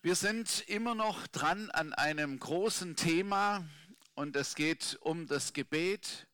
Wir sind immer noch dran an einem großen Thema und es geht um das Gebet.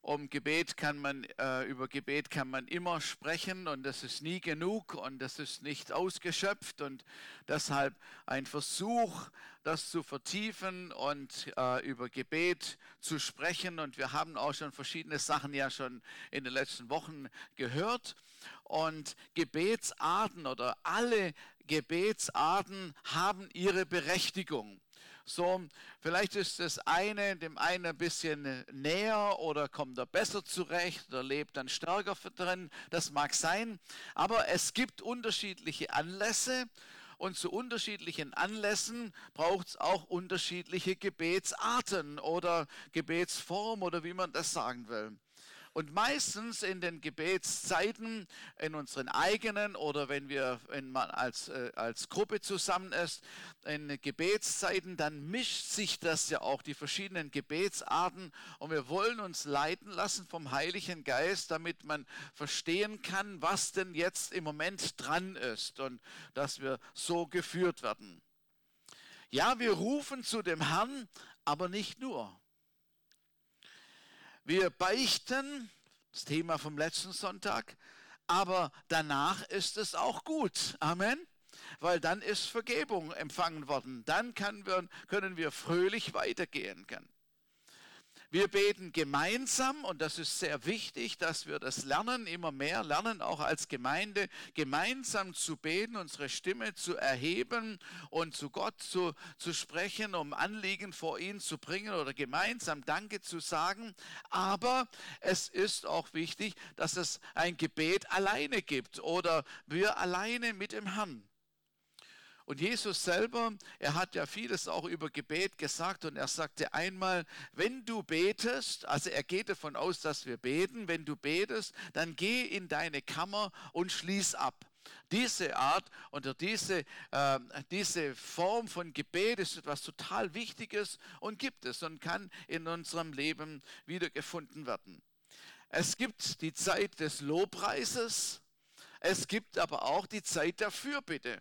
Um Gebet kann man, äh, über Gebet kann man immer sprechen und das ist nie genug und das ist nicht ausgeschöpft und deshalb ein Versuch, das zu vertiefen und äh, über Gebet zu sprechen. Und wir haben auch schon verschiedene Sachen ja schon in den letzten Wochen gehört. Und Gebetsarten oder alle Gebetsarten haben ihre Berechtigung. So, vielleicht ist das eine dem einen ein bisschen näher oder kommt er besser zurecht oder lebt dann stärker drin. Das mag sein. Aber es gibt unterschiedliche Anlässe und zu unterschiedlichen Anlässen braucht es auch unterschiedliche Gebetsarten oder Gebetsform oder wie man das sagen will. Und meistens in den Gebetszeiten, in unseren eigenen oder wenn wir wenn man als, äh, als Gruppe zusammen ist, in Gebetszeiten, dann mischt sich das ja auch, die verschiedenen Gebetsarten. Und wir wollen uns leiten lassen vom Heiligen Geist, damit man verstehen kann, was denn jetzt im Moment dran ist und dass wir so geführt werden. Ja, wir rufen zu dem Herrn, aber nicht nur. Wir beichten, das Thema vom letzten Sonntag, aber danach ist es auch gut. Amen. Weil dann ist Vergebung empfangen worden. Dann wir, können wir fröhlich weitergehen können. Wir beten gemeinsam und das ist sehr wichtig, dass wir das lernen, immer mehr lernen, auch als Gemeinde, gemeinsam zu beten, unsere Stimme zu erheben und zu Gott zu, zu sprechen, um Anliegen vor ihn zu bringen oder gemeinsam Danke zu sagen. Aber es ist auch wichtig, dass es ein Gebet alleine gibt oder wir alleine mit dem Herrn. Und Jesus selber, er hat ja vieles auch über Gebet gesagt und er sagte einmal, wenn du betest, also er geht davon aus, dass wir beten, wenn du betest, dann geh in deine Kammer und schließ ab. Diese Art oder diese, äh, diese Form von Gebet ist etwas total Wichtiges und gibt es und kann in unserem Leben wiedergefunden werden. Es gibt die Zeit des Lobpreises, es gibt aber auch die Zeit der Fürbitte.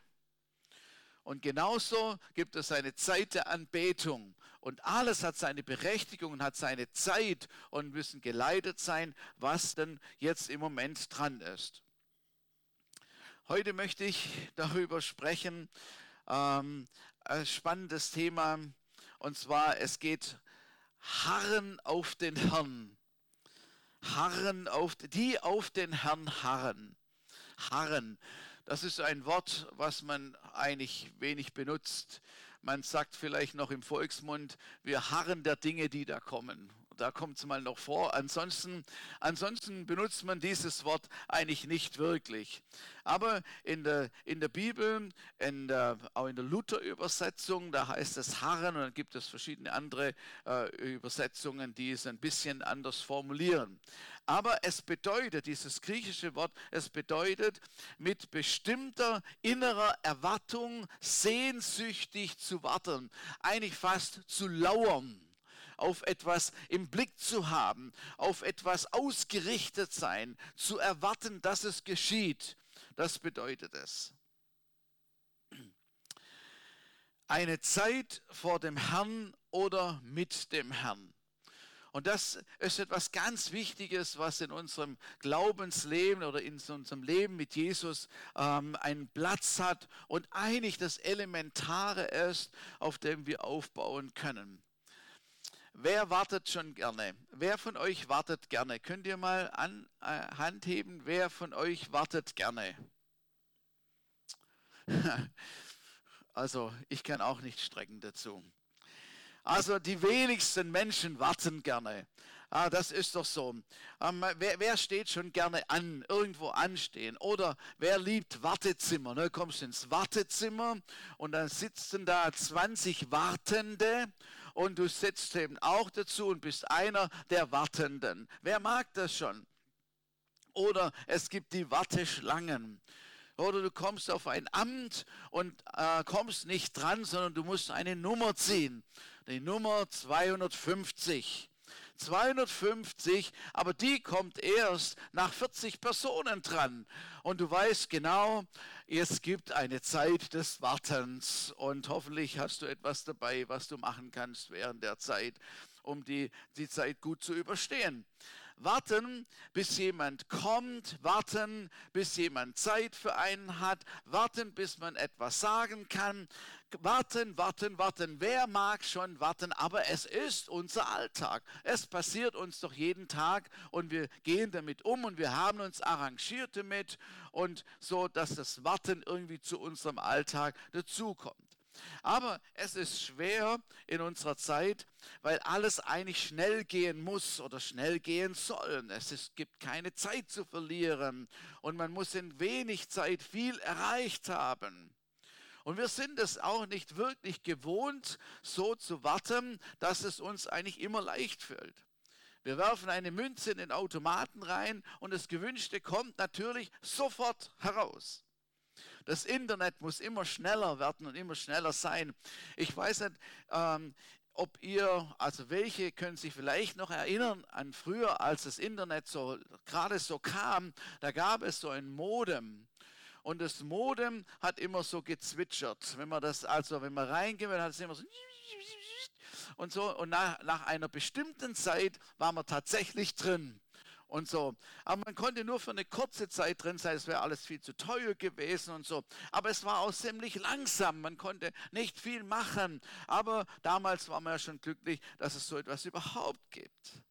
Und genauso gibt es eine Zeit der Anbetung. Und alles hat seine Berechtigung und hat seine Zeit und müssen geleitet sein, was denn jetzt im Moment dran ist. Heute möchte ich darüber sprechen, ähm, ein spannendes Thema, und zwar es geht Harren auf den Herrn. Harren auf, die auf den Herrn harren. Harren. Das ist ein Wort, was man eigentlich wenig benutzt. Man sagt vielleicht noch im Volksmund, wir harren der Dinge, die da kommen. Da kommt es mal noch vor. Ansonsten, ansonsten benutzt man dieses Wort eigentlich nicht wirklich. Aber in der, in der Bibel, in der, auch in der Luther-Übersetzung, da heißt es harren und dann gibt es verschiedene andere äh, Übersetzungen, die es ein bisschen anders formulieren. Aber es bedeutet, dieses griechische Wort, es bedeutet mit bestimmter innerer Erwartung sehnsüchtig zu warten, eigentlich fast zu lauern auf etwas im Blick zu haben, auf etwas ausgerichtet sein, zu erwarten, dass es geschieht. Das bedeutet es. Eine Zeit vor dem Herrn oder mit dem Herrn. Und das ist etwas ganz Wichtiges, was in unserem Glaubensleben oder in unserem Leben mit Jesus ähm, einen Platz hat und eigentlich das Elementare ist, auf dem wir aufbauen können. Wer wartet schon gerne? Wer von euch wartet gerne? Könnt ihr mal an äh, Hand heben, wer von euch wartet gerne? also, ich kann auch nicht strecken dazu. Also die wenigsten Menschen warten gerne. Ah, das ist doch so. Ähm, wer, wer, steht schon gerne an, irgendwo anstehen? Oder wer liebt Wartezimmer? Ne? Kommst ins Wartezimmer und dann sitzen da 20 Wartende und du sitzt eben auch dazu und bist einer der Wartenden. Wer mag das schon? Oder es gibt die Warteschlangen. Oder du kommst auf ein Amt und äh, kommst nicht dran, sondern du musst eine Nummer ziehen. Die Nummer 250. 250, aber die kommt erst nach 40 Personen dran. Und du weißt genau, es gibt eine Zeit des Wartens. Und hoffentlich hast du etwas dabei, was du machen kannst während der Zeit, um die, die Zeit gut zu überstehen. Warten, bis jemand kommt, warten, bis jemand Zeit für einen hat, warten, bis man etwas sagen kann, warten, warten, warten. Wer mag schon warten? Aber es ist unser Alltag. Es passiert uns doch jeden Tag und wir gehen damit um und wir haben uns arrangiert damit und so, dass das Warten irgendwie zu unserem Alltag dazukommt. Aber es ist schwer in unserer Zeit, weil alles eigentlich schnell gehen muss oder schnell gehen soll. Es ist, gibt keine Zeit zu verlieren und man muss in wenig Zeit viel erreicht haben. Und wir sind es auch nicht wirklich gewohnt, so zu warten, dass es uns eigentlich immer leicht fällt. Wir werfen eine Münze in den Automaten rein und das Gewünschte kommt natürlich sofort heraus. Das Internet muss immer schneller werden und immer schneller sein. Ich weiß nicht, ähm, ob ihr, also welche können sich vielleicht noch erinnern an früher, als das Internet so gerade so kam, da gab es so ein Modem. Und das Modem hat immer so gezwitschert. Wenn man das, also wenn man reingeht, hat es immer so und so. Und nach, nach einer bestimmten Zeit war man tatsächlich drin und so. Aber man konnte nur für eine kurze Zeit drin sein, es wäre alles viel zu teuer gewesen und so. Aber es war auch ziemlich langsam, man konnte nicht viel machen. Aber damals war man ja schon glücklich, dass es so etwas überhaupt gibt.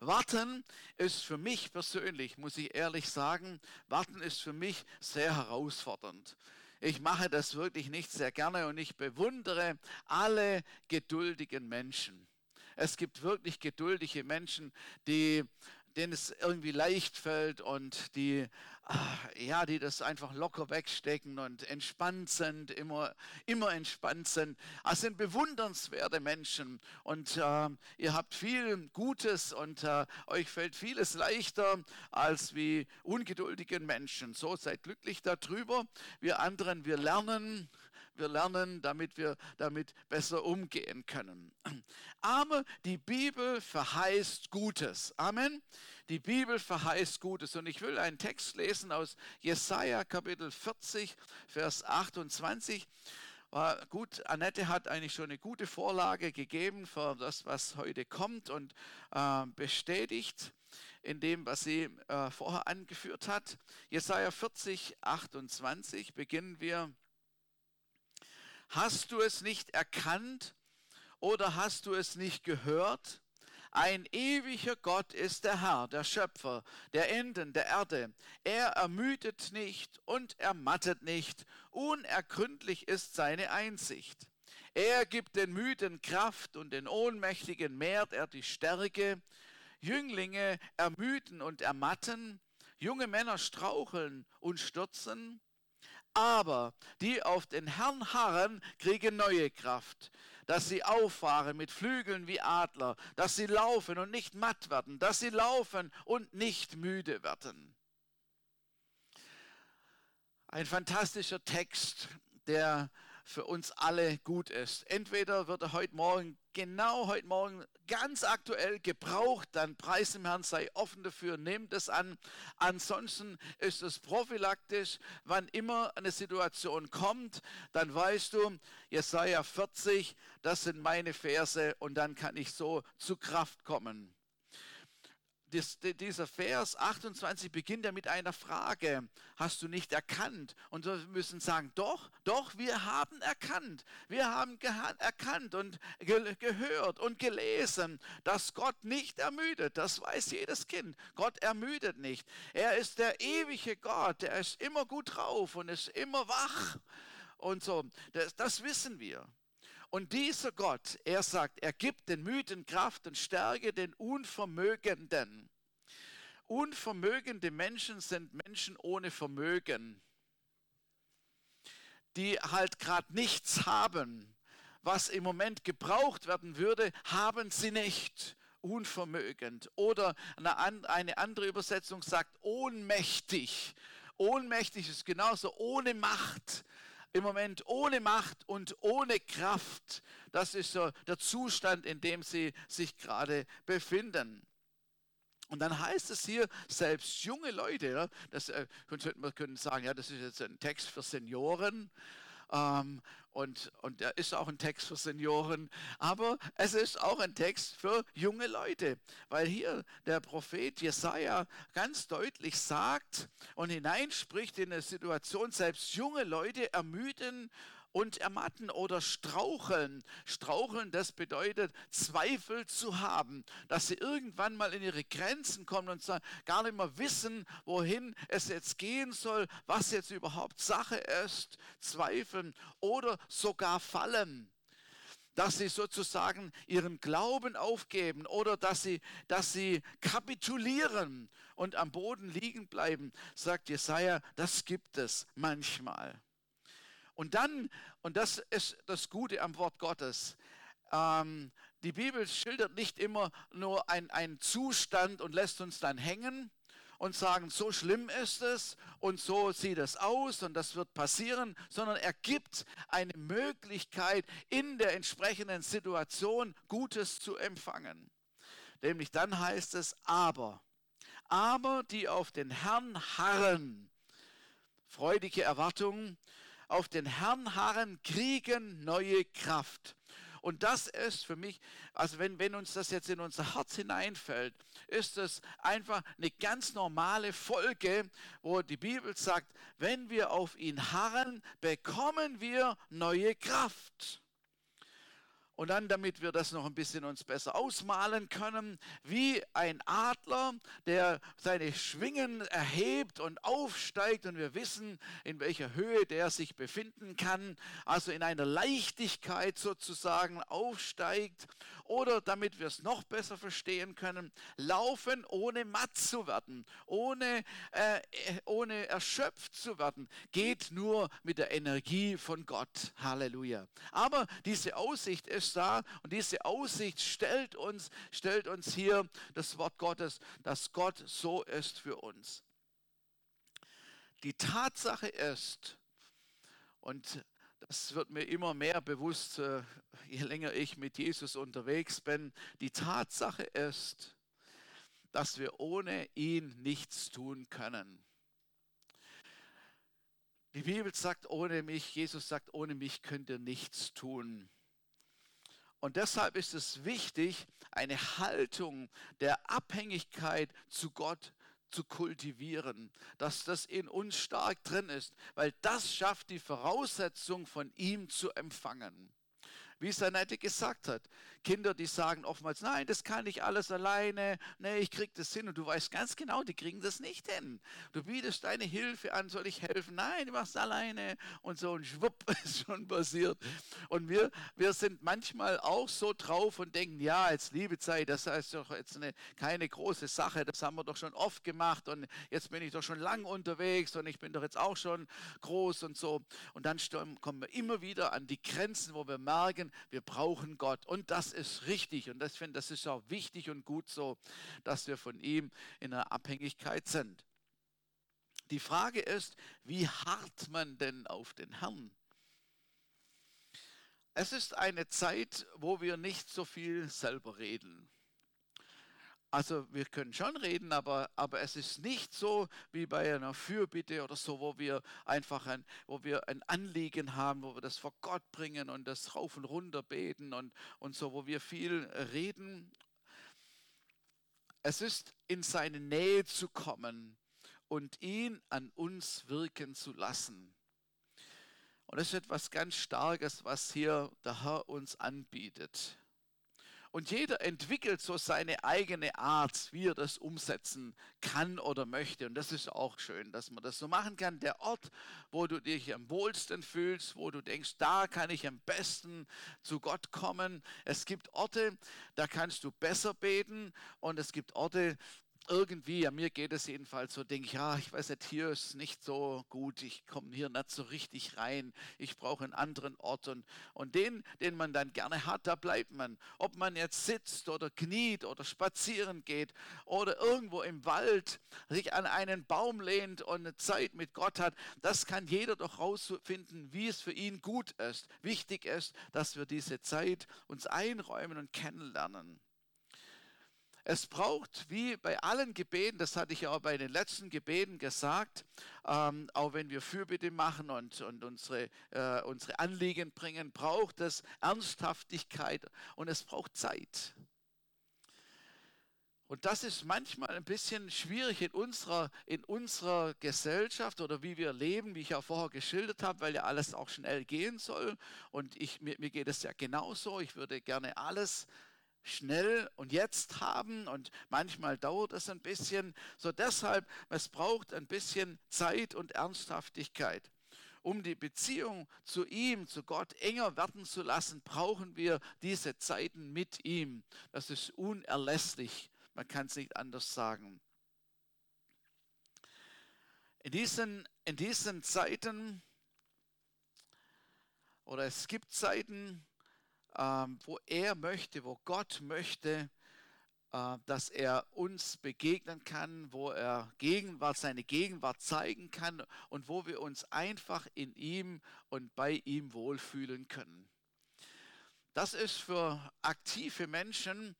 Warten ist für mich persönlich, muss ich ehrlich sagen, warten ist für mich sehr herausfordernd. Ich mache das wirklich nicht sehr gerne und ich bewundere alle geduldigen Menschen. Es gibt wirklich geduldige Menschen, die, denen es irgendwie leicht fällt und die, ja, die das einfach locker wegstecken und entspannt sind, immer, immer entspannt sind. Es sind bewundernswerte Menschen und äh, ihr habt viel Gutes und äh, euch fällt vieles leichter als wie ungeduldigen Menschen. So seid glücklich darüber. Wir anderen, wir lernen wir lernen, damit wir damit besser umgehen können. Aber die Bibel verheißt Gutes. Amen. Die Bibel verheißt Gutes. Und ich will einen Text lesen aus Jesaja Kapitel 40, Vers 28. Gut, Annette hat eigentlich schon eine gute Vorlage gegeben für das, was heute kommt und äh, bestätigt in dem, was sie äh, vorher angeführt hat. Jesaja 40, 28 beginnen wir. Hast du es nicht erkannt oder hast du es nicht gehört? Ein ewiger Gott ist der Herr, der Schöpfer der Enden der Erde. Er ermüdet nicht und ermattet nicht. Unergründlich ist seine Einsicht. Er gibt den Müden Kraft und den Ohnmächtigen mehrt er die Stärke. Jünglinge ermüden und ermatten, junge Männer straucheln und stürzen. Aber die auf den Herrn harren, kriegen neue Kraft, dass sie auffahren mit Flügeln wie Adler, dass sie laufen und nicht matt werden, dass sie laufen und nicht müde werden. Ein fantastischer Text, der für uns alle gut ist. Entweder wird er heute Morgen, genau heute Morgen, ganz aktuell gebraucht, dann preis dem Herrn, sei offen dafür, nehmt es an. Ansonsten ist es prophylaktisch, wann immer eine Situation kommt, dann weißt du, Jesaja 40, das sind meine Verse und dann kann ich so zu Kraft kommen dies, dieser Vers 28 beginnt ja mit einer Frage. Hast du nicht erkannt? Und wir müssen sagen, doch, doch, wir haben erkannt. Wir haben erkannt und ge gehört und gelesen, dass Gott nicht ermüdet. Das weiß jedes Kind. Gott ermüdet nicht. Er ist der ewige Gott. Er ist immer gut drauf und ist immer wach. Und so, das, das wissen wir. Und dieser Gott, er sagt, er gibt den Müden Kraft und Stärke den Unvermögenden. Unvermögende Menschen sind Menschen ohne Vermögen, die halt gerade nichts haben. Was im Moment gebraucht werden würde, haben sie nicht. Unvermögend. Oder eine andere Übersetzung sagt ohnmächtig. Ohnmächtig ist genauso ohne Macht im Moment ohne Macht und ohne Kraft. Das ist so der Zustand, in dem sie sich gerade befinden. Und dann heißt es hier, selbst junge Leute, das äh, man können sagen, ja, das ist jetzt ein Text für Senioren. Ähm, und, und er ist auch ein Text für Senioren, aber es ist auch ein Text für junge Leute, weil hier der Prophet Jesaja ganz deutlich sagt und hineinspricht in eine Situation, selbst junge Leute ermüden und ermatten oder straucheln. Straucheln, das bedeutet Zweifel zu haben, dass sie irgendwann mal in ihre Grenzen kommen und gar nicht mehr wissen, wohin es jetzt gehen soll, was jetzt überhaupt Sache ist, zweifeln oder sogar fallen dass sie sozusagen ihren Glauben aufgeben oder dass sie, dass sie kapitulieren und am Boden liegen bleiben, sagt Jesaja, das gibt es manchmal. Und dann, und das ist das Gute am Wort Gottes, ähm, die Bibel schildert nicht immer nur einen Zustand und lässt uns dann hängen und sagen, so schlimm ist es und so sieht es aus und das wird passieren, sondern er gibt eine Möglichkeit, in der entsprechenden Situation Gutes zu empfangen. Nämlich dann heißt es, aber, aber die auf den Herrn harren, freudige Erwartung, auf den Herrn harren, kriegen neue Kraft. Und das ist für mich, also wenn, wenn uns das jetzt in unser Herz hineinfällt, ist es einfach eine ganz normale Folge, wo die Bibel sagt, wenn wir auf ihn harren, bekommen wir neue Kraft. Und dann, damit wir das noch ein bisschen uns besser ausmalen können, wie ein Adler, der seine Schwingen erhebt und aufsteigt und wir wissen, in welcher Höhe der sich befinden kann, also in einer Leichtigkeit sozusagen aufsteigt. Oder damit wir es noch besser verstehen können, laufen ohne matt zu werden, ohne, äh, ohne erschöpft zu werden, geht nur mit der Energie von Gott. Halleluja. Aber diese Aussicht ist ist da und diese Aussicht stellt uns, stellt uns hier das Wort Gottes, dass Gott so ist für uns. Die Tatsache ist, und das wird mir immer mehr bewusst, äh, je länger ich mit Jesus unterwegs bin, die Tatsache ist, dass wir ohne ihn nichts tun können. Die Bibel sagt, ohne mich, Jesus sagt, ohne mich könnt ihr nichts tun. Und deshalb ist es wichtig, eine Haltung der Abhängigkeit zu Gott zu kultivieren, dass das in uns stark drin ist, weil das schafft die Voraussetzung von ihm zu empfangen. Wie es Annette gesagt hat, Kinder, die sagen oftmals, nein, das kann ich alles alleine, nee, ich kriege das hin. Und du weißt ganz genau, die kriegen das nicht hin. Du bietest deine Hilfe an, soll ich helfen? Nein, du machst es alleine. Und so ein Schwupp ist schon passiert. Und wir, wir sind manchmal auch so drauf und denken, ja, jetzt Liebezeit, das ist doch jetzt eine, keine große Sache, das haben wir doch schon oft gemacht und jetzt bin ich doch schon lang unterwegs und ich bin doch jetzt auch schon groß und so. Und dann kommen wir immer wieder an die Grenzen, wo wir merken, wir brauchen Gott. Und das ist richtig und das, das ist auch wichtig und gut so, dass wir von ihm in einer Abhängigkeit sind. Die Frage ist, wie hart man denn auf den Herrn? Es ist eine Zeit, wo wir nicht so viel selber reden. Also wir können schon reden, aber, aber es ist nicht so wie bei einer Fürbitte oder so, wo wir einfach ein, wo wir ein Anliegen haben, wo wir das vor Gott bringen und das rauf und runter beten und, und so, wo wir viel reden. Es ist in seine Nähe zu kommen und ihn an uns wirken zu lassen. Und das ist etwas ganz Starkes, was hier der Herr uns anbietet. Und jeder entwickelt so seine eigene Art, wie er das umsetzen kann oder möchte. Und das ist auch schön, dass man das so machen kann. Der Ort, wo du dich am wohlsten fühlst, wo du denkst, da kann ich am besten zu Gott kommen. Es gibt Orte, da kannst du besser beten. Und es gibt Orte, irgendwie, ja, mir geht es jedenfalls so, denke ich, ja, ich weiß nicht, hier ist nicht so gut, ich komme hier nicht so richtig rein, ich brauche einen anderen Ort und, und den, den man dann gerne hat, da bleibt man. Ob man jetzt sitzt oder kniet oder spazieren geht oder irgendwo im Wald sich an einen Baum lehnt und eine Zeit mit Gott hat, das kann jeder doch rausfinden, wie es für ihn gut ist. Wichtig ist, dass wir diese Zeit uns einräumen und kennenlernen. Es braucht, wie bei allen Gebeten, das hatte ich ja auch bei den letzten Gebeten gesagt, ähm, auch wenn wir Fürbitte machen und, und unsere, äh, unsere Anliegen bringen, braucht es Ernsthaftigkeit und es braucht Zeit. Und das ist manchmal ein bisschen schwierig in unserer, in unserer Gesellschaft oder wie wir leben, wie ich ja vorher geschildert habe, weil ja alles auch schnell gehen soll. Und ich, mir, mir geht es ja genauso. Ich würde gerne alles schnell und jetzt haben und manchmal dauert es ein bisschen. So deshalb, es braucht ein bisschen Zeit und Ernsthaftigkeit. Um die Beziehung zu ihm, zu Gott enger werden zu lassen, brauchen wir diese Zeiten mit ihm. Das ist unerlässlich. Man kann es nicht anders sagen. In diesen, in diesen Zeiten, oder es gibt Zeiten, wo er möchte, wo Gott möchte, äh, dass er uns begegnen kann, wo er Gegenwart, seine Gegenwart zeigen kann und wo wir uns einfach in ihm und bei ihm wohlfühlen können. Das ist für aktive Menschen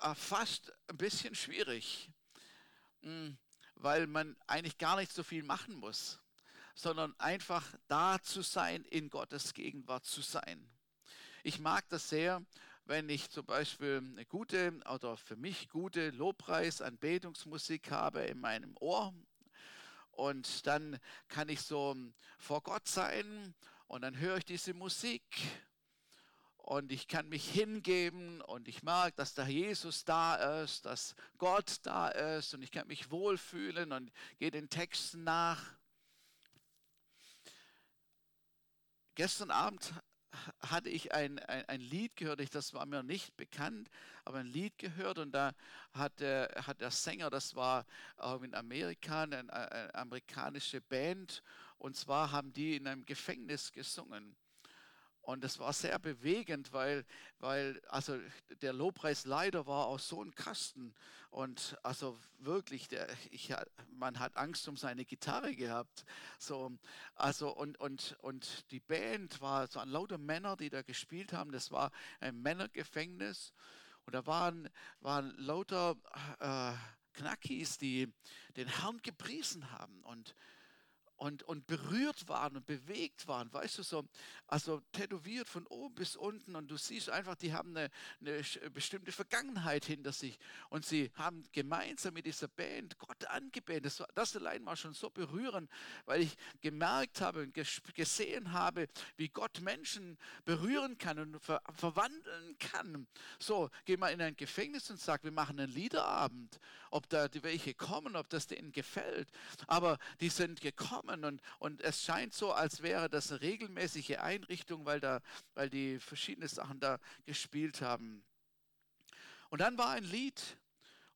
äh, fast ein bisschen schwierig, hm, weil man eigentlich gar nicht so viel machen muss, sondern einfach da zu sein, in Gottes Gegenwart zu sein. Ich mag das sehr, wenn ich zum Beispiel eine gute oder für mich gute Lobpreis, Anbetungsmusik habe in meinem Ohr. Und dann kann ich so vor Gott sein und dann höre ich diese Musik und ich kann mich hingeben und ich mag, dass da Jesus da ist, dass Gott da ist und ich kann mich wohlfühlen und gehe den Texten nach. Gestern Abend hatte ich ein, ein, ein, Lied gehört, ich, das war mir nicht bekannt, aber ein Lied gehört und da hat der, hat der Sänger, das war auch in Amerika, eine, eine amerikanische Band und zwar haben die in einem Gefängnis gesungen. Und das war sehr bewegend, weil, weil also der Lobpreisleiter war auch so ein Kasten. Und also wirklich, der, ich, man hat Angst um seine Gitarre gehabt. So, also und, und, und die Band war so ein lauter Männer, die da gespielt haben. Das war ein Männergefängnis. Und da waren, waren lauter äh, Knackis, die den Herrn gepriesen haben. Und und, und berührt waren und bewegt waren, weißt du, so, also tätowiert von oben bis unten und du siehst einfach, die haben eine, eine bestimmte Vergangenheit hinter sich und sie haben gemeinsam mit dieser Band Gott angebetet. Das, das allein war schon so berührend, weil ich gemerkt habe und gesehen habe, wie Gott Menschen berühren kann und ver verwandeln kann. So, geh mal in ein Gefängnis und sag, wir machen einen Liederabend, ob da die welche kommen, ob das denen gefällt, aber die sind gekommen kommen und, und es scheint so, als wäre das eine regelmäßige Einrichtung, weil, da, weil die verschiedene Sachen da gespielt haben. Und dann war ein Lied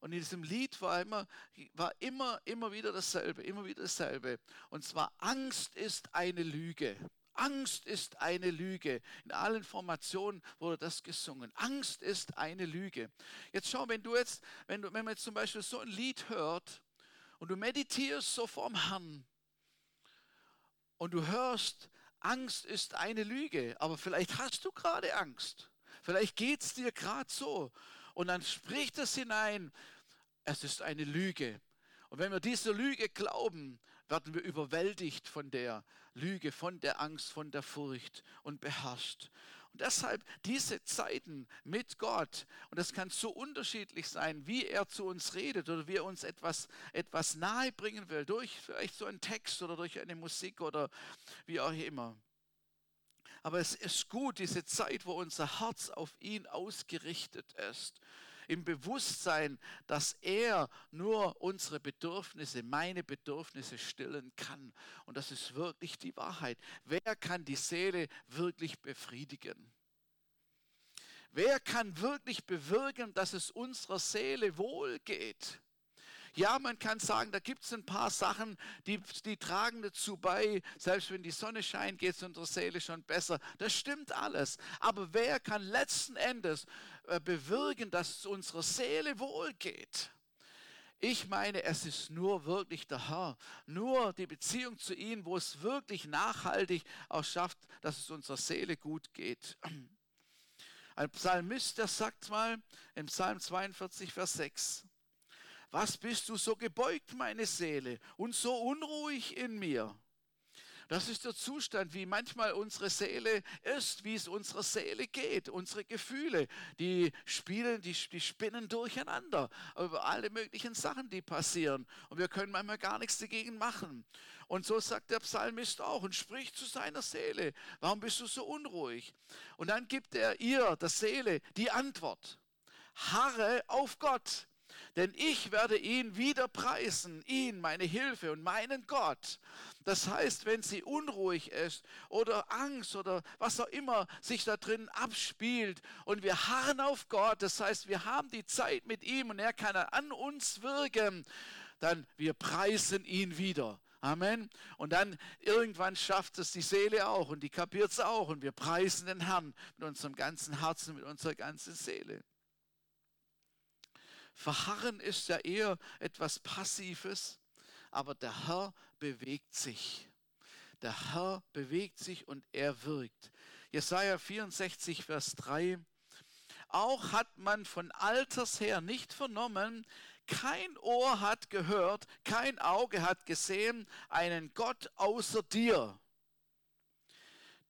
und in diesem Lied war immer, war immer, immer wieder dasselbe, immer wieder dasselbe. Und zwar Angst ist eine Lüge. Angst ist eine Lüge. In allen Formationen wurde das gesungen. Angst ist eine Lüge. Jetzt schau, wenn du jetzt, wenn, du, wenn man jetzt zum Beispiel so ein Lied hört und du meditierst so vorm Herrn, und du hörst, Angst ist eine Lüge, aber vielleicht hast du gerade Angst. Vielleicht geht es dir gerade so. Und dann spricht es hinein, es ist eine Lüge. Und wenn wir dieser Lüge glauben, werden wir überwältigt von der Lüge, von der Angst, von der Furcht und beherrscht. Und deshalb diese Zeiten mit Gott, und das kann so unterschiedlich sein, wie er zu uns redet oder wie er uns etwas, etwas nahe bringen will, durch vielleicht so einen Text oder durch eine Musik oder wie auch immer. Aber es ist gut, diese Zeit, wo unser Herz auf ihn ausgerichtet ist im Bewusstsein, dass er nur unsere Bedürfnisse, meine Bedürfnisse stillen kann. Und das ist wirklich die Wahrheit. Wer kann die Seele wirklich befriedigen? Wer kann wirklich bewirken, dass es unserer Seele wohl geht? Ja, man kann sagen, da gibt es ein paar Sachen, die, die tragen dazu bei. Selbst wenn die Sonne scheint, geht es unserer Seele schon besser. Das stimmt alles. Aber wer kann letzten Endes äh, bewirken, dass es unserer Seele wohlgeht? Ich meine, es ist nur wirklich der Herr, nur die Beziehung zu ihm, wo es wirklich nachhaltig auch schafft, dass es unserer Seele gut geht. Ein Psalmist, der sagt mal im Psalm 42, Vers 6, was bist du so gebeugt, meine Seele, und so unruhig in mir? Das ist der Zustand, wie manchmal unsere Seele ist, wie es unserer Seele geht. Unsere Gefühle, die spielen, die, die spinnen durcheinander über alle möglichen Sachen, die passieren. Und wir können manchmal gar nichts dagegen machen. Und so sagt der Psalmist auch und spricht zu seiner Seele, warum bist du so unruhig? Und dann gibt er ihr, der Seele, die Antwort. Harre auf Gott, denn ich werde ihn wieder preisen, ihn, meine Hilfe und meinen Gott. Das heißt, wenn sie unruhig ist oder Angst oder was auch immer sich da drin abspielt und wir harren auf Gott, das heißt, wir haben die Zeit mit ihm und er kann an uns wirken, dann wir preisen ihn wieder. Amen. Und dann irgendwann schafft es die Seele auch und die kapiert es auch und wir preisen den Herrn mit unserem ganzen Herzen, mit unserer ganzen Seele. Verharren ist ja eher etwas Passives, aber der Herr bewegt sich. Der Herr bewegt sich und er wirkt. Jesaja 64, Vers 3. Auch hat man von Alters her nicht vernommen, kein Ohr hat gehört, kein Auge hat gesehen einen Gott außer dir,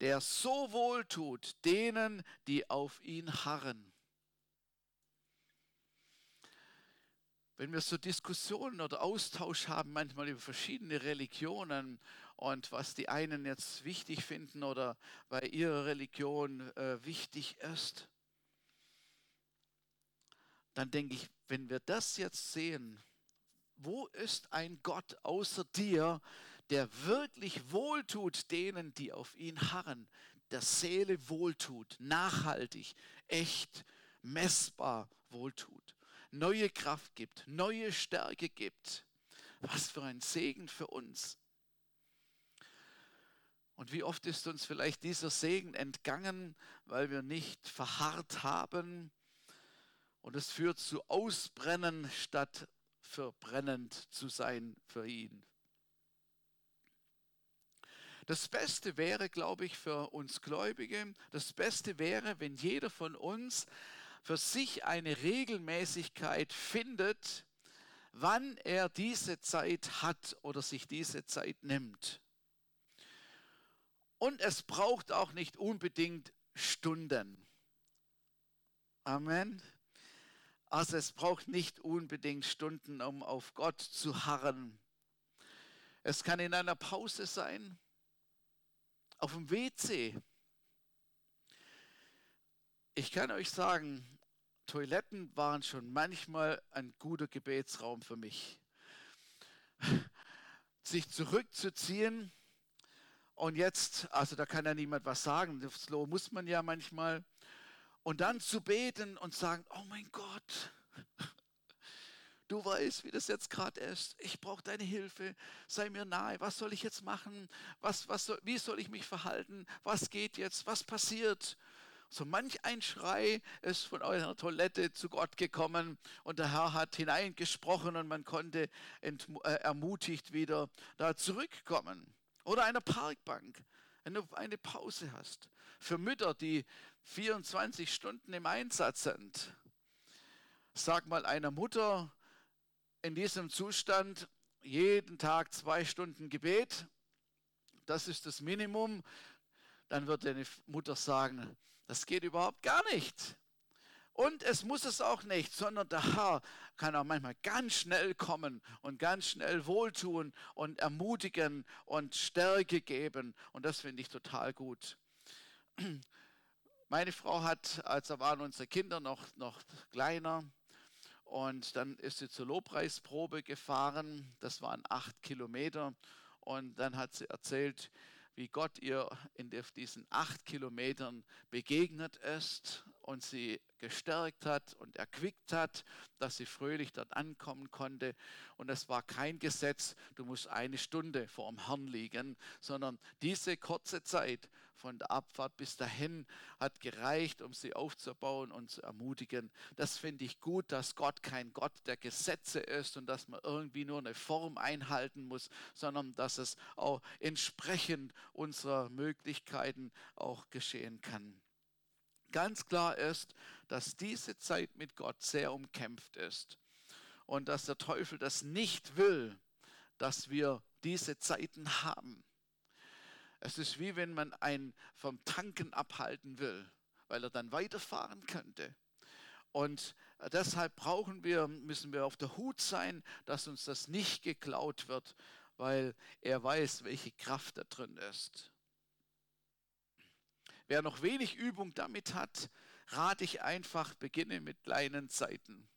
der so wohl tut denen, die auf ihn harren. Wenn wir so Diskussionen oder Austausch haben, manchmal über verschiedene Religionen und was die einen jetzt wichtig finden oder bei ihrer Religion äh, wichtig ist, dann denke ich, wenn wir das jetzt sehen, wo ist ein Gott außer dir, der wirklich wohltut denen, die auf ihn harren, der Seele wohltut, nachhaltig, echt, messbar wohltut neue Kraft gibt, neue Stärke gibt. Was für ein Segen für uns. Und wie oft ist uns vielleicht dieser Segen entgangen, weil wir nicht verharrt haben und es führt zu Ausbrennen statt verbrennend zu sein für ihn. Das Beste wäre, glaube ich, für uns Gläubige, das Beste wäre, wenn jeder von uns für sich eine Regelmäßigkeit findet, wann er diese Zeit hat oder sich diese Zeit nimmt. Und es braucht auch nicht unbedingt Stunden. Amen. Also es braucht nicht unbedingt Stunden, um auf Gott zu harren. Es kann in einer Pause sein, auf dem WC, ich kann euch sagen, Toiletten waren schon manchmal ein guter Gebetsraum für mich. Sich zurückzuziehen und jetzt, also da kann ja niemand was sagen, das muss man ja manchmal, und dann zu beten und sagen, oh mein Gott, du weißt, wie das jetzt gerade ist, ich brauche deine Hilfe, sei mir nahe, was soll ich jetzt machen, was, was soll, wie soll ich mich verhalten, was geht jetzt, was passiert? So manch ein Schrei ist von eurer Toilette zu Gott gekommen und der Herr hat hineingesprochen und man konnte äh, ermutigt wieder da zurückkommen. Oder eine Parkbank, wenn du eine Pause hast. Für Mütter, die 24 Stunden im Einsatz sind. Sag mal einer Mutter in diesem Zustand jeden Tag zwei Stunden Gebet, das ist das Minimum, dann wird deine Mutter sagen, das geht überhaupt gar nicht. Und es muss es auch nicht, sondern der Herr kann auch manchmal ganz schnell kommen und ganz schnell wohltun und ermutigen und Stärke geben. Und das finde ich total gut. Meine Frau hat, als da waren unsere Kinder noch, noch kleiner, und dann ist sie zur Lobpreisprobe gefahren. Das waren acht Kilometer. Und dann hat sie erzählt, wie Gott ihr in diesen acht Kilometern begegnet ist und sie gestärkt hat und erquickt hat, dass sie fröhlich dort ankommen konnte. Und es war kein Gesetz, du musst eine Stunde vor dem Herrn liegen, sondern diese kurze Zeit von der Abfahrt bis dahin hat gereicht, um sie aufzubauen und zu ermutigen. Das finde ich gut, dass Gott kein Gott der Gesetze ist und dass man irgendwie nur eine Form einhalten muss, sondern dass es auch entsprechend unserer Möglichkeiten auch geschehen kann. Ganz klar ist, dass diese Zeit mit Gott sehr umkämpft ist und dass der Teufel das nicht will, dass wir diese Zeiten haben. Es ist wie wenn man einen vom Tanken abhalten will, weil er dann weiterfahren könnte. Und deshalb brauchen wir, müssen wir auf der Hut sein, dass uns das nicht geklaut wird, weil er weiß, welche Kraft da drin ist. Wer noch wenig Übung damit hat, rate ich einfach, beginne mit kleinen Zeiten.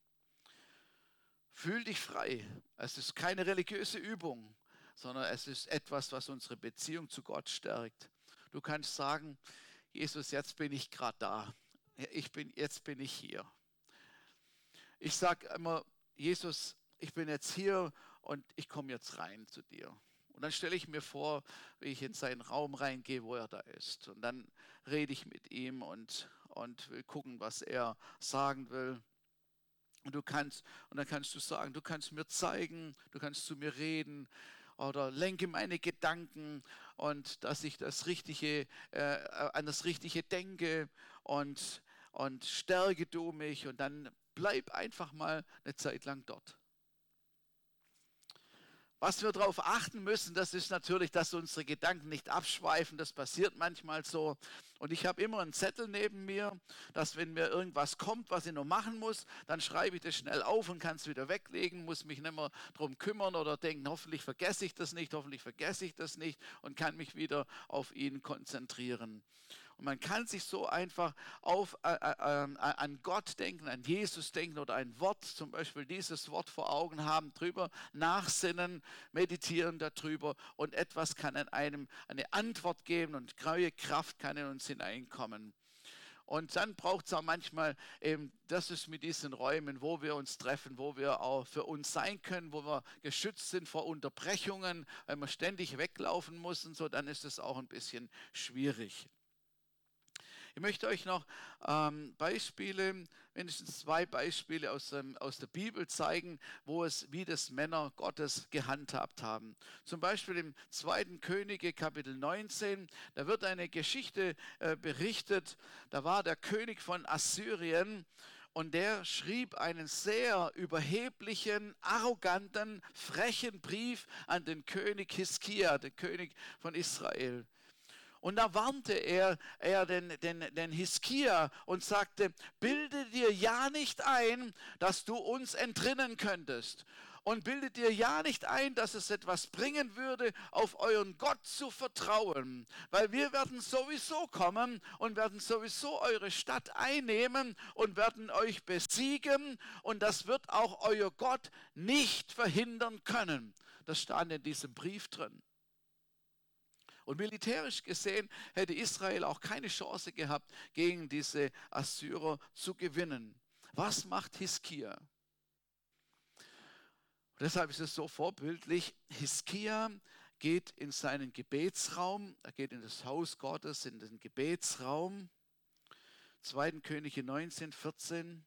Fühl dich frei. Es ist keine religiöse Übung sondern es ist etwas, was unsere Beziehung zu Gott stärkt. Du kannst sagen, Jesus, jetzt bin ich gerade da. Ich bin, jetzt bin ich hier. Ich sage immer, Jesus, ich bin jetzt hier und ich komme jetzt rein zu dir. Und dann stelle ich mir vor, wie ich in seinen Raum reingehe, wo er da ist. Und dann rede ich mit ihm und, und will gucken, was er sagen will. Und du kannst, und dann kannst du sagen, du kannst mir zeigen, du kannst zu mir reden, oder lenke meine Gedanken und dass ich das Richtige, äh, an das Richtige denke und, und stärke du mich und dann bleib einfach mal eine Zeit lang dort. Was wir darauf achten müssen, das ist natürlich, dass unsere Gedanken nicht abschweifen. Das passiert manchmal so. Und ich habe immer einen Zettel neben mir, dass wenn mir irgendwas kommt, was ich noch machen muss, dann schreibe ich das schnell auf und kann es wieder weglegen, muss mich nicht mehr darum kümmern oder denken, hoffentlich vergesse ich das nicht, hoffentlich vergesse ich das nicht und kann mich wieder auf ihn konzentrieren. Und man kann sich so einfach auf, äh, äh, äh, an Gott denken, an Jesus denken oder ein Wort, zum Beispiel dieses Wort vor Augen haben, drüber nachsinnen, meditieren darüber und etwas kann in einem eine Antwort geben und neue Kraft kann in uns hineinkommen. Und dann braucht es auch manchmal eben, das ist mit diesen Räumen, wo wir uns treffen, wo wir auch für uns sein können, wo wir geschützt sind vor Unterbrechungen, weil man ständig weglaufen muss und so, dann ist es auch ein bisschen schwierig. Ich möchte euch noch ähm, Beispiele, mindestens zwei Beispiele aus, ähm, aus der Bibel zeigen, wo es, wie das Männer Gottes gehandhabt haben. Zum Beispiel im 2. Könige Kapitel 19, da wird eine Geschichte äh, berichtet, da war der König von Assyrien und der schrieb einen sehr überheblichen, arroganten, frechen Brief an den König Hiskia, den König von Israel. Und da warnte er, er den, den, den Hiskia und sagte, bilde dir ja nicht ein, dass du uns entrinnen könntest. Und bilde dir ja nicht ein, dass es etwas bringen würde, auf euren Gott zu vertrauen. Weil wir werden sowieso kommen und werden sowieso eure Stadt einnehmen und werden euch besiegen. Und das wird auch euer Gott nicht verhindern können. Das stand in diesem Brief drin. Und militärisch gesehen hätte Israel auch keine Chance gehabt, gegen diese Assyrer zu gewinnen. Was macht Hiskia? Und deshalb ist es so vorbildlich. Hiskia geht in seinen Gebetsraum, er geht in das Haus Gottes, in den Gebetsraum. 2. Könige 19, 14.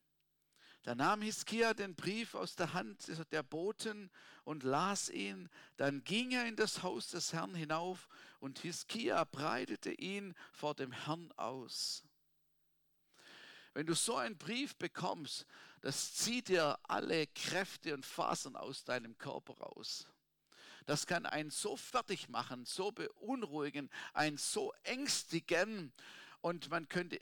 Da nahm Hiskia den Brief aus der Hand der Boten und las ihn. Dann ging er in das Haus des Herrn hinauf und Hiskia breitete ihn vor dem Herrn aus. Wenn du so einen Brief bekommst, das zieht dir alle Kräfte und Fasern aus deinem Körper raus. Das kann einen so fertig machen, so beunruhigen, einen so ängstigen und man könnte,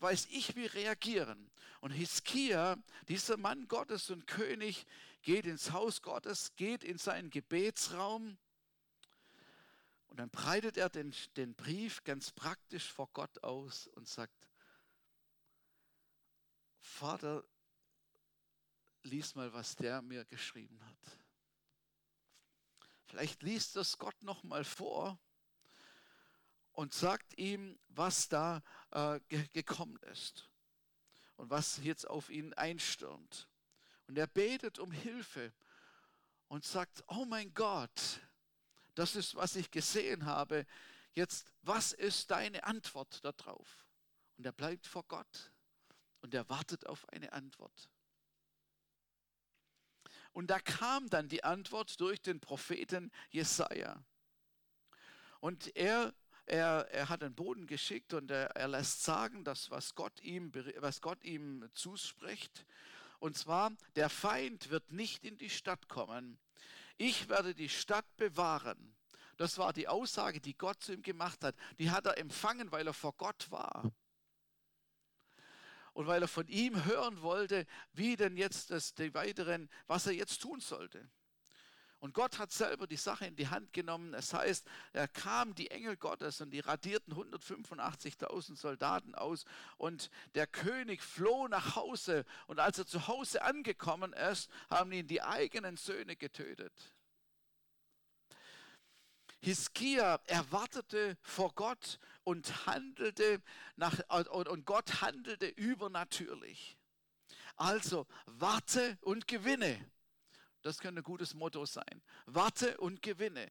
weiß ich wie, reagieren. Und Hiskia, dieser Mann Gottes und König, geht ins Haus Gottes, geht in seinen Gebetsraum und dann breitet er den, den Brief ganz praktisch vor Gott aus und sagt, Vater, lies mal, was der mir geschrieben hat. Vielleicht liest das Gott noch mal vor und sagt ihm, was da äh, ge gekommen ist. und was jetzt auf ihn einstürmt. Und er betet um Hilfe und sagt, oh mein Gott, das ist, was ich gesehen habe. Jetzt, was ist deine Antwort darauf? Und er bleibt vor Gott und er wartet auf eine Antwort. Und da kam dann die Antwort durch den Propheten Jesaja. Und er, er, er hat den Boden geschickt und er, er lässt sagen, dass was Gott, ihm, was Gott ihm zuspricht. Und zwar, der Feind wird nicht in die Stadt kommen. Ich werde die Stadt bewahren. Das war die Aussage, die Gott zu ihm gemacht hat. Die hat er empfangen, weil er vor Gott war und weil er von ihm hören wollte, wie denn jetzt das, die weiteren, was er jetzt tun sollte. Und Gott hat selber die Sache in die Hand genommen. Es heißt, er kam die Engel Gottes und die radierten 185.000 Soldaten aus und der König floh nach Hause. Und als er zu Hause angekommen ist, haben ihn die eigenen Söhne getötet. Hiskia erwartete vor Gott und handelte nach, und Gott handelte übernatürlich. Also warte und gewinne. Das könnte ein gutes Motto sein. Warte und gewinne.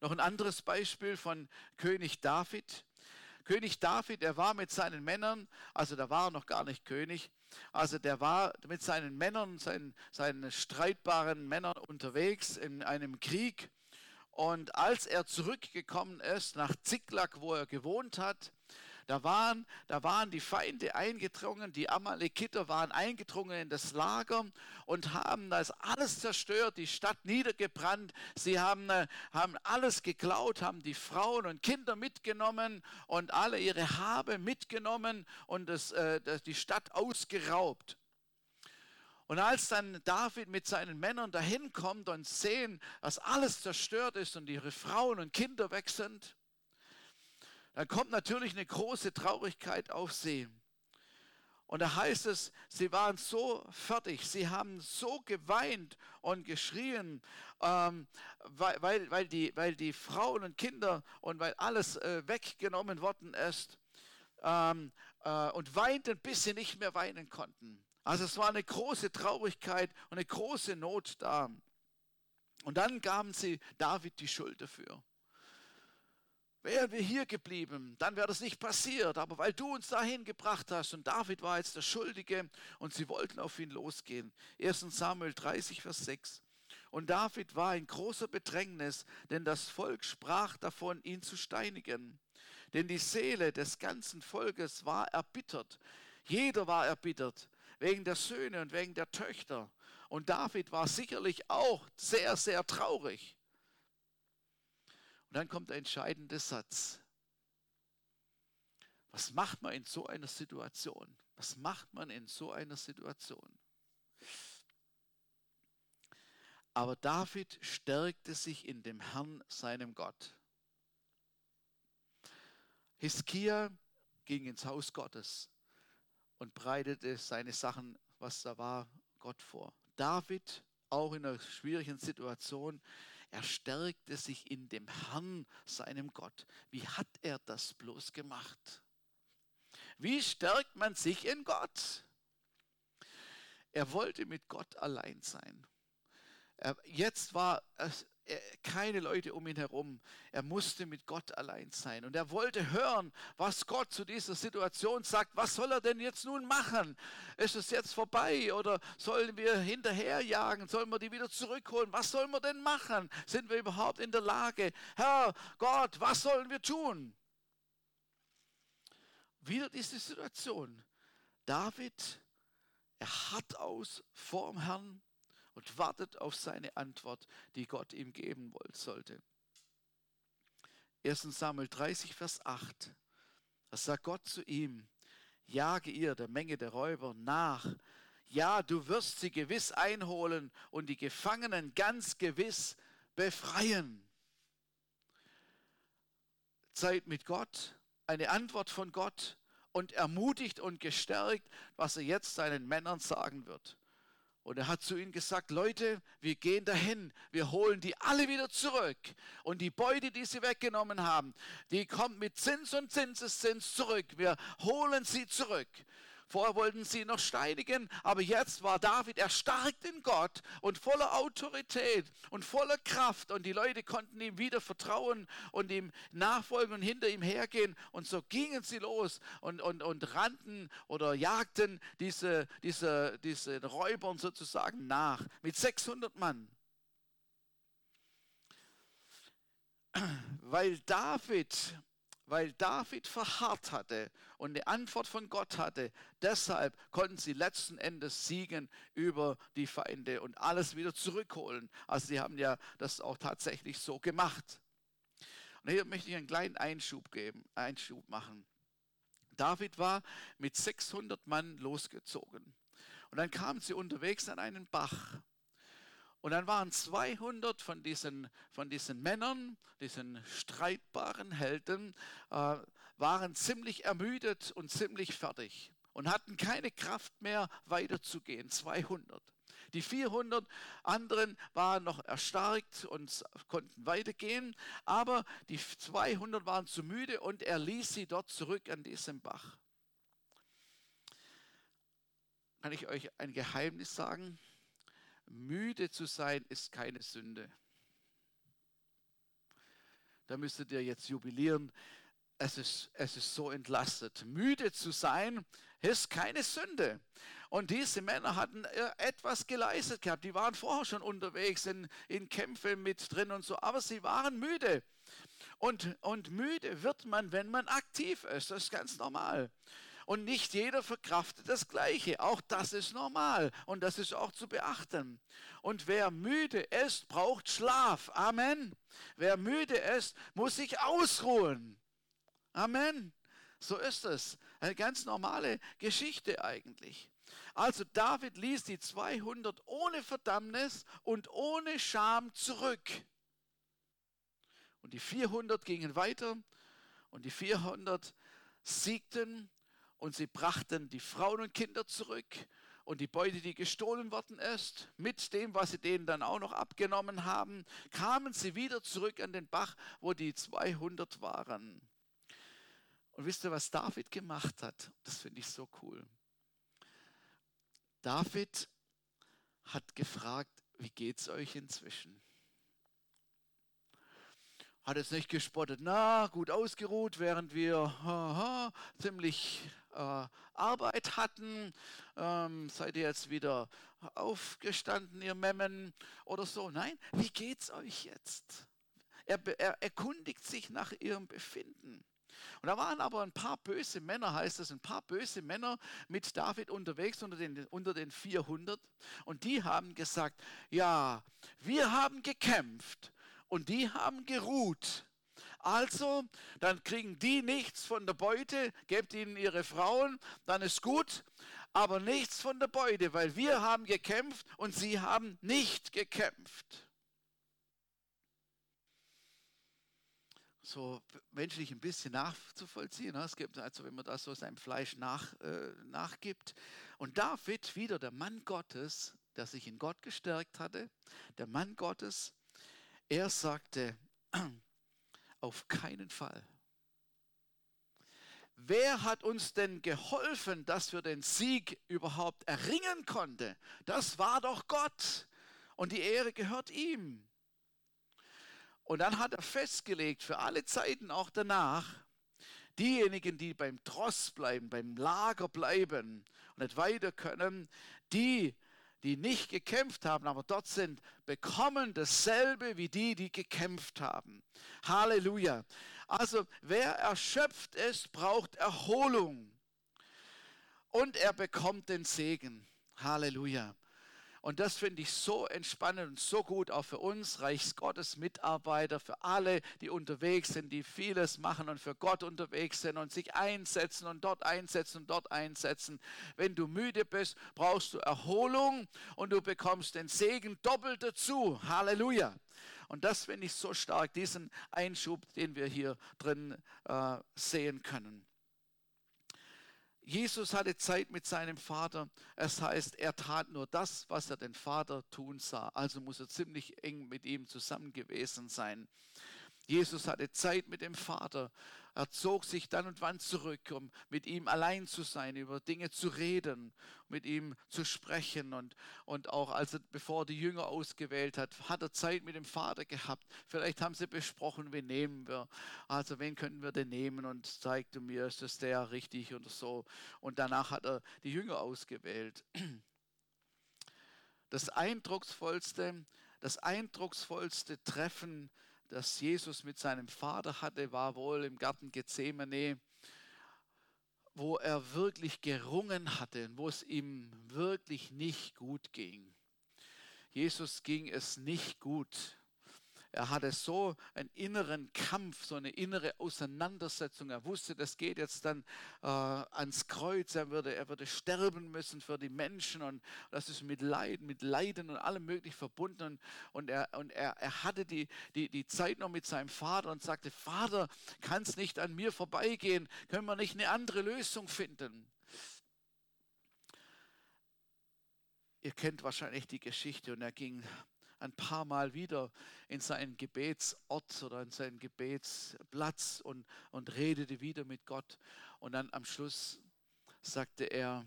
Noch ein anderes Beispiel von König David. König David, er war mit seinen Männern, also da war er noch gar nicht König, also der war mit seinen Männern, seinen, seinen streitbaren Männern unterwegs in einem Krieg und als er zurückgekommen ist nach Ziklag, wo er gewohnt hat, da waren, da waren die Feinde eingedrungen, die Amalekiter waren eingedrungen in das Lager und haben das alles zerstört, die Stadt niedergebrannt. Sie haben, äh, haben alles geklaut, haben die Frauen und Kinder mitgenommen und alle ihre Habe mitgenommen und das, äh, das, die Stadt ausgeraubt. Und als dann David mit seinen Männern dahin kommt und sehen, dass alles zerstört ist und ihre Frauen und Kinder weg sind, dann kommt natürlich eine große Traurigkeit auf sie. Und da heißt es, sie waren so fertig, sie haben so geweint und geschrien, ähm, weil, weil, weil, die, weil die Frauen und Kinder und weil alles äh, weggenommen worden ist ähm, äh, und weinten, bis sie nicht mehr weinen konnten. Also es war eine große Traurigkeit und eine große Not da. Und dann gaben sie David die Schuld dafür. Wären wir hier geblieben, dann wäre das nicht passiert. Aber weil du uns dahin gebracht hast und David war jetzt der Schuldige und sie wollten auf ihn losgehen. 1 Samuel 30, Vers 6. Und David war in großer Bedrängnis, denn das Volk sprach davon, ihn zu steinigen. Denn die Seele des ganzen Volkes war erbittert. Jeder war erbittert wegen der Söhne und wegen der Töchter. Und David war sicherlich auch sehr, sehr traurig. Und dann kommt der entscheidende Satz. Was macht man in so einer Situation? Was macht man in so einer Situation? Aber David stärkte sich in dem Herrn, seinem Gott. Hiskia ging ins Haus Gottes und breitete seine Sachen, was da war, Gott vor. David, auch in einer schwierigen Situation, er stärkte sich in dem Herrn, seinem Gott. Wie hat er das bloß gemacht? Wie stärkt man sich in Gott? Er wollte mit Gott allein sein. Jetzt war keine Leute um ihn herum. Er musste mit Gott allein sein. Und er wollte hören, was Gott zu dieser Situation sagt. Was soll er denn jetzt nun machen? Ist es jetzt vorbei oder sollen wir hinterherjagen? Sollen wir die wieder zurückholen? Was sollen wir denn machen? Sind wir überhaupt in der Lage? Herr Gott, was sollen wir tun? Wieder diese Situation. David, er hat aus vorm Herrn und wartet auf seine Antwort, die Gott ihm geben sollte. 1 Samuel 30, Vers 8. Da sagt Gott zu ihm, jage ihr der Menge der Räuber nach. Ja, du wirst sie gewiss einholen und die Gefangenen ganz gewiss befreien. Zeit mit Gott, eine Antwort von Gott und ermutigt und gestärkt, was er jetzt seinen Männern sagen wird. Und er hat zu ihnen gesagt, Leute, wir gehen dahin, wir holen die alle wieder zurück. Und die Beute, die sie weggenommen haben, die kommt mit Zins und Zinseszins zurück. Wir holen sie zurück. Vorher wollten sie noch steinigen, aber jetzt war David erstarkt in Gott und voller Autorität und voller Kraft und die Leute konnten ihm wieder vertrauen und ihm nachfolgen und hinter ihm hergehen und so gingen sie los und, und, und rannten oder jagten diese, diese, diese Räubern sozusagen nach mit 600 Mann. Weil David weil David verharrt hatte und eine Antwort von Gott hatte. Deshalb konnten sie letzten Endes siegen über die Feinde und alles wieder zurückholen. Also sie haben ja das auch tatsächlich so gemacht. Und hier möchte ich einen kleinen Einschub geben, Einschub machen. David war mit 600 Mann losgezogen. Und dann kamen sie unterwegs an einen Bach. Und dann waren 200 von diesen, von diesen Männern, diesen streitbaren Helden, äh, waren ziemlich ermüdet und ziemlich fertig und hatten keine Kraft mehr weiterzugehen. 200. Die 400 anderen waren noch erstarkt und konnten weitergehen, aber die 200 waren zu müde und er ließ sie dort zurück an diesem Bach. Kann ich euch ein Geheimnis sagen? Müde zu sein ist keine Sünde. Da müsstet ihr jetzt jubilieren. Es ist, es ist so entlastet. Müde zu sein ist keine Sünde. Und diese Männer hatten äh, etwas geleistet gehabt. Die waren vorher schon unterwegs in, in Kämpfe mit drin und so, aber sie waren müde. Und, und müde wird man, wenn man aktiv ist. Das ist ganz normal. Und nicht jeder verkraftet das Gleiche. Auch das ist normal und das ist auch zu beachten. Und wer müde ist, braucht Schlaf. Amen. Wer müde ist, muss sich ausruhen. Amen. So ist es. Eine ganz normale Geschichte eigentlich. Also David ließ die 200 ohne Verdammnis und ohne Scham zurück. Und die 400 gingen weiter und die 400 siegten und sie brachten die Frauen und Kinder zurück und die Beute, die gestohlen worden ist, mit dem, was sie denen dann auch noch abgenommen haben, kamen sie wieder zurück an den Bach, wo die 200 waren. Und wisst ihr, was David gemacht hat? Das finde ich so cool. David hat gefragt, wie geht es euch inzwischen? Hat es nicht gespottet, na, gut ausgeruht, während wir aha, ziemlich äh, Arbeit hatten. Ähm, seid ihr jetzt wieder aufgestanden, ihr Memmen oder so? Nein, wie geht's euch jetzt? Er, er erkundigt sich nach ihrem Befinden. Und da waren aber ein paar böse Männer, heißt es, ein paar böse Männer mit David unterwegs unter den, unter den 400. Und die haben gesagt, ja, wir haben gekämpft und die haben geruht. Also, dann kriegen die nichts von der Beute, gebt ihnen ihre Frauen, dann ist gut, aber nichts von der Beute, weil wir haben gekämpft und sie haben nicht gekämpft. so menschlich ein bisschen nachzuvollziehen. Ne? Es gibt also, wenn man das so seinem Fleisch nach, äh, nachgibt. Und David, wieder der Mann Gottes, der sich in Gott gestärkt hatte, der Mann Gottes, er sagte, auf keinen Fall. Wer hat uns denn geholfen, dass wir den Sieg überhaupt erringen konnten? Das war doch Gott. Und die Ehre gehört ihm. Und dann hat er festgelegt für alle Zeiten auch danach, diejenigen, die beim Tross bleiben, beim Lager bleiben und nicht weiter können, die die nicht gekämpft haben, aber dort sind, bekommen dasselbe wie die, die gekämpft haben. Halleluja. Also wer erschöpft ist, braucht Erholung. Und er bekommt den Segen. Halleluja. Und das finde ich so entspannend und so gut, auch für uns Reichsgottes Mitarbeiter, für alle, die unterwegs sind, die vieles machen und für Gott unterwegs sind und sich einsetzen und dort einsetzen und dort einsetzen. Wenn du müde bist, brauchst du Erholung und du bekommst den Segen doppelt dazu. Halleluja. Und das finde ich so stark, diesen Einschub, den wir hier drin äh, sehen können. Jesus hatte Zeit mit seinem Vater. Es heißt, er tat nur das, was er den Vater tun sah. Also muss er ziemlich eng mit ihm zusammen gewesen sein. Jesus hatte Zeit mit dem Vater. Er zog sich dann und wann zurück, um mit ihm allein zu sein, über Dinge zu reden, mit ihm zu sprechen. Und, und auch als er, bevor er die Jünger ausgewählt hat, hat er Zeit mit dem Vater gehabt. Vielleicht haben sie besprochen, wen nehmen wir. Also wen könnten wir denn nehmen? Und zeigte mir, ist das der richtig oder so. Und danach hat er die Jünger ausgewählt. Das eindrucksvollste, das eindrucksvollste Treffen das Jesus mit seinem Vater hatte, war wohl im Garten Gethsemane, wo er wirklich gerungen hatte wo es ihm wirklich nicht gut ging. Jesus ging es nicht gut. Er hatte so einen inneren Kampf, so eine innere Auseinandersetzung. Er wusste, das geht jetzt dann äh, ans Kreuz. Er würde, er würde sterben müssen für die Menschen und das ist mit Leiden, mit Leiden und allem möglich verbunden. Und er, und er, er hatte die, die, die Zeit noch mit seinem Vater und sagte, Vater, kann es nicht an mir vorbeigehen? Können wir nicht eine andere Lösung finden? Ihr kennt wahrscheinlich die Geschichte und er ging ein paar Mal wieder in seinen Gebetsort oder in seinen Gebetsplatz und, und redete wieder mit Gott. Und dann am Schluss sagte er,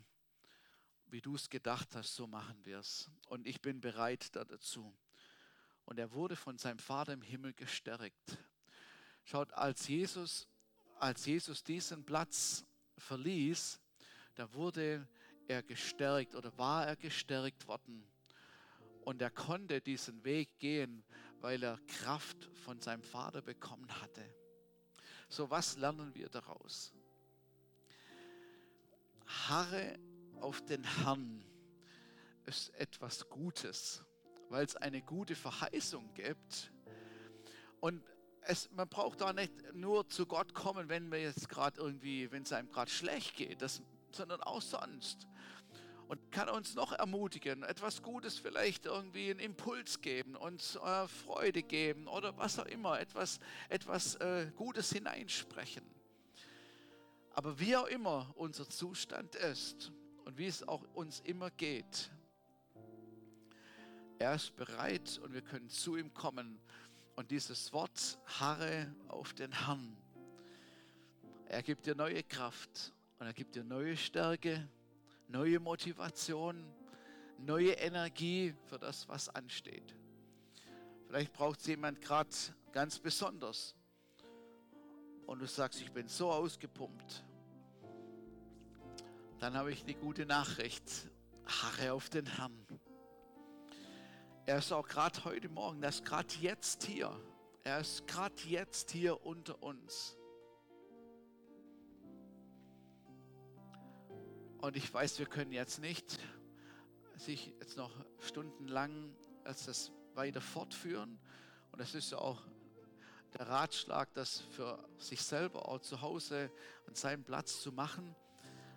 wie du es gedacht hast, so machen wir es. Und ich bin bereit dazu. Und er wurde von seinem Vater im Himmel gestärkt. Schaut, als Jesus, als Jesus diesen Platz verließ, da wurde er gestärkt oder war er gestärkt worden. Und er konnte diesen Weg gehen, weil er Kraft von seinem Vater bekommen hatte. So, was lernen wir daraus? Harre auf den Herrn ist etwas Gutes, weil es eine gute Verheißung gibt. Und es, man braucht da nicht nur zu Gott kommen, wenn wir jetzt gerade irgendwie, wenn es einem gerade schlecht geht, das, sondern auch sonst und kann uns noch ermutigen, etwas Gutes vielleicht irgendwie einen Impuls geben, uns äh, Freude geben oder was auch immer, etwas, etwas äh, Gutes hineinsprechen. Aber wie auch immer unser Zustand ist und wie es auch uns immer geht, er ist bereit und wir können zu ihm kommen. Und dieses Wort, harre auf den Herrn. Er gibt dir neue Kraft und er gibt dir neue Stärke neue Motivation, neue Energie für das, was ansteht. Vielleicht braucht es jemand gerade ganz besonders und du sagst, ich bin so ausgepumpt. Dann habe ich eine gute Nachricht. Harre auf den Herrn. Er ist auch gerade heute Morgen, er ist gerade jetzt hier. Er ist gerade jetzt hier unter uns. Und ich weiß, wir können jetzt nicht sich jetzt noch stundenlang als das weiter fortführen. Und das ist ja auch der Ratschlag, das für sich selber auch zu Hause an seinem Platz zu machen.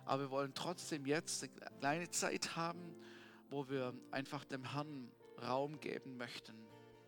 Aber wir wollen trotzdem jetzt eine kleine Zeit haben, wo wir einfach dem Herrn Raum geben möchten.